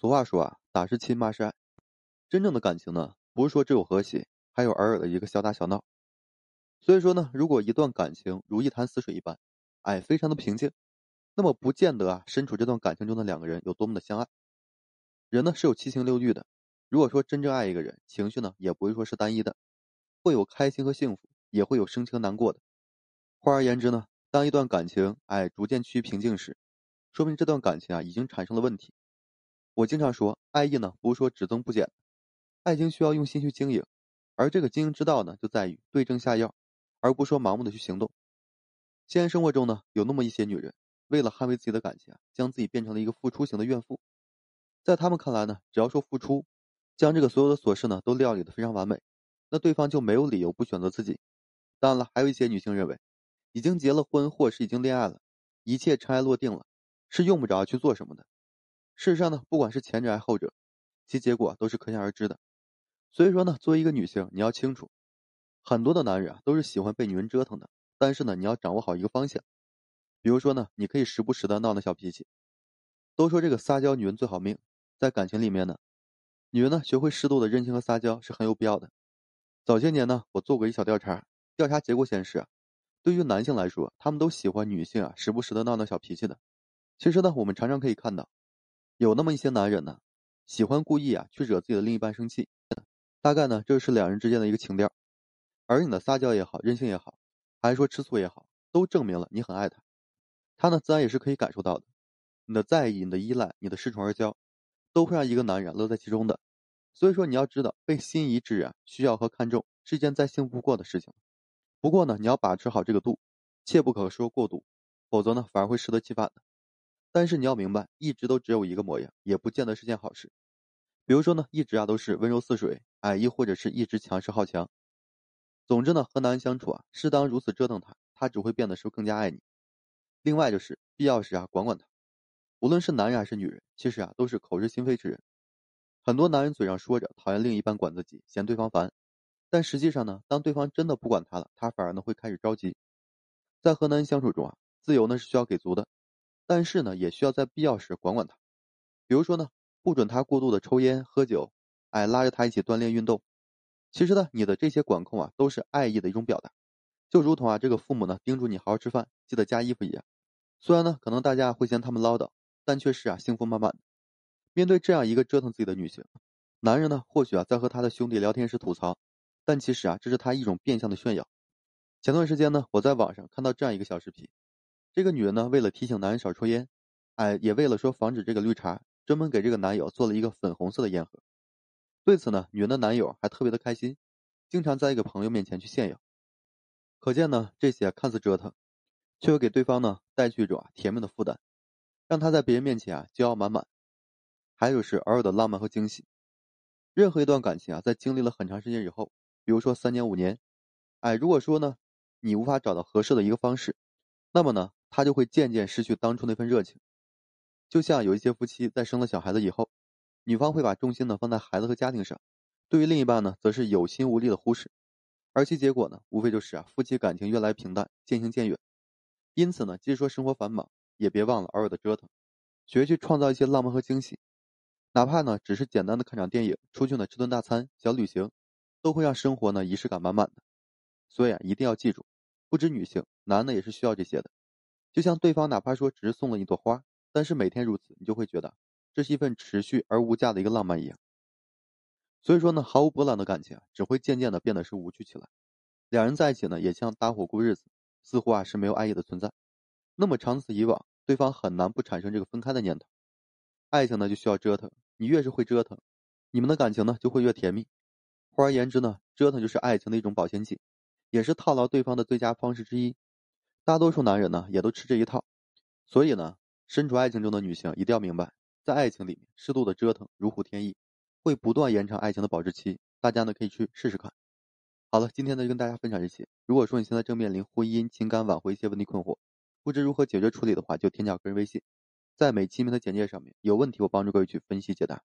俗话说啊，打是亲，骂是爱。真正的感情呢，不是说只有和谐，还有偶尔的一个小打小闹。所以说呢，如果一段感情如一潭死水一般，哎，非常的平静，那么不见得啊，身处这段感情中的两个人有多么的相爱。人呢是有七情六欲的，如果说真正爱一个人，情绪呢也不会说是单一的，会有开心和幸福，也会有生气和难过的。换而言之呢，当一段感情哎逐渐趋于平静时，说明这段感情啊已经产生了问题。我经常说，爱意呢不是说只增不减，爱情需要用心去经营，而这个经营之道呢就在于对症下药，而不说盲目的去行动。现实生活中呢有那么一些女人，为了捍卫自己的感情啊，将自己变成了一个付出型的怨妇。在他们看来呢，只要说付出，将这个所有的琐事呢都料理的非常完美，那对方就没有理由不选择自己。当然了，还有一些女性认为，已经结了婚或是已经恋爱了，一切尘埃落定了。是用不着去做什么的。事实上呢，不管是前者还是后者，其结果都是可想而知的。所以说呢，作为一个女性，你要清楚，很多的男人啊都是喜欢被女人折腾的。但是呢，你要掌握好一个方向。比如说呢，你可以时不时的闹闹小脾气。都说这个撒娇女人最好命，在感情里面呢，女人呢学会适度的任性和撒娇是很有必要的。早些年呢，我做过一小调查，调查结果显示，对于男性来说，他们都喜欢女性啊时不时的闹闹小脾气的。其实呢，我们常常可以看到，有那么一些男人呢，喜欢故意啊去惹自己的另一半生气，大概呢这是两人之间的一个情调。而你的撒娇也好，任性也好，还是说吃醋也好，都证明了你很爱他。他呢自然也是可以感受到的，你的在意、你的依赖、你的恃宠而骄，都会让一个男人乐在其中的。所以说你要知道，被心仪之人需要和看重是一件再幸福不过的事情。不过呢，你要把持好这个度，切不可说过度，否则呢反而会适得其反的。但是你要明白，一直都只有一个模样，也不见得是件好事。比如说呢，一直啊都是温柔似水，哎，亦或者是一直强势好强。总之呢，和男人相处啊，适当如此折腾他，他只会变得是更加爱你。另外就是必要时啊，管管他。无论是男人还是女人，其实啊都是口是心非之人。很多男人嘴上说着讨厌另一半管自己，嫌对方烦，但实际上呢，当对方真的不管他了，他反而呢会开始着急。在和男人相处中啊，自由呢是需要给足的。但是呢，也需要在必要时管管他，比如说呢，不准他过度的抽烟喝酒，哎，拉着他一起锻炼运动。其实呢，你的这些管控啊，都是爱意的一种表达，就如同啊，这个父母呢叮嘱你好好吃饭，记得加衣服一样。虽然呢，可能大家会嫌他们唠叨，但却是啊，幸福满满的。面对这样一个折腾自己的女性，男人呢，或许啊，在和他的兄弟聊天时吐槽，但其实啊，这是他一种变相的炫耀。前段时间呢，我在网上看到这样一个小视频。这个女人呢，为了提醒男人少抽烟，哎，也为了说防止这个绿茶，专门给这个男友做了一个粉红色的烟盒。对此呢，女人的男友还特别的开心，经常在一个朋友面前去炫耀。可见呢，这些看似折腾，却会给对方呢带去一种啊甜蜜的负担，让他在别人面前啊骄傲满满。还有是偶尔的浪漫和惊喜。任何一段感情啊，在经历了很长时间以后，比如说三年五年，哎，如果说呢，你无法找到合适的一个方式，那么呢？他就会渐渐失去当初那份热情，就像有一些夫妻在生了小孩子以后，女方会把重心呢放在孩子和家庭上，对于另一半呢，则是有心无力的忽视，而其结果呢，无非就是啊，夫妻感情越来越平淡，渐行渐远。因此呢，即使说生活繁忙，也别忘了偶尔的折腾，学去创造一些浪漫和惊喜，哪怕呢，只是简单的看场电影，出去呢吃顿大餐，小旅行，都会让生活呢仪式感满满的。所以啊，一定要记住，不止女性，男的也是需要这些的。就像对方哪怕说只是送了一朵花，但是每天如此，你就会觉得这是一份持续而无价的一个浪漫一样。所以说呢，毫无波澜的感情只会渐渐的变得是无趣起来。两人在一起呢，也像搭伙过日子，似乎啊是没有爱意的存在。那么长此以往，对方很难不产生这个分开的念头。爱情呢就需要折腾，你越是会折腾，你们的感情呢就会越甜蜜。换而言之呢，折腾就是爱情的一种保鲜剂，也是套牢对方的最佳方式之一。大多数男人呢，也都吃这一套，所以呢，身处爱情中的女性一定要明白，在爱情里面适度的折腾如虎添翼，会不断延长爱情的保质期。大家呢可以去试试看。好了，今天呢就跟大家分享这些。如果说你现在正面临婚姻、情感挽回一些问题困惑，不知如何解决处理的话，就添加个人微信，在每期名的简介上面，有问题我帮助各位去分析解答。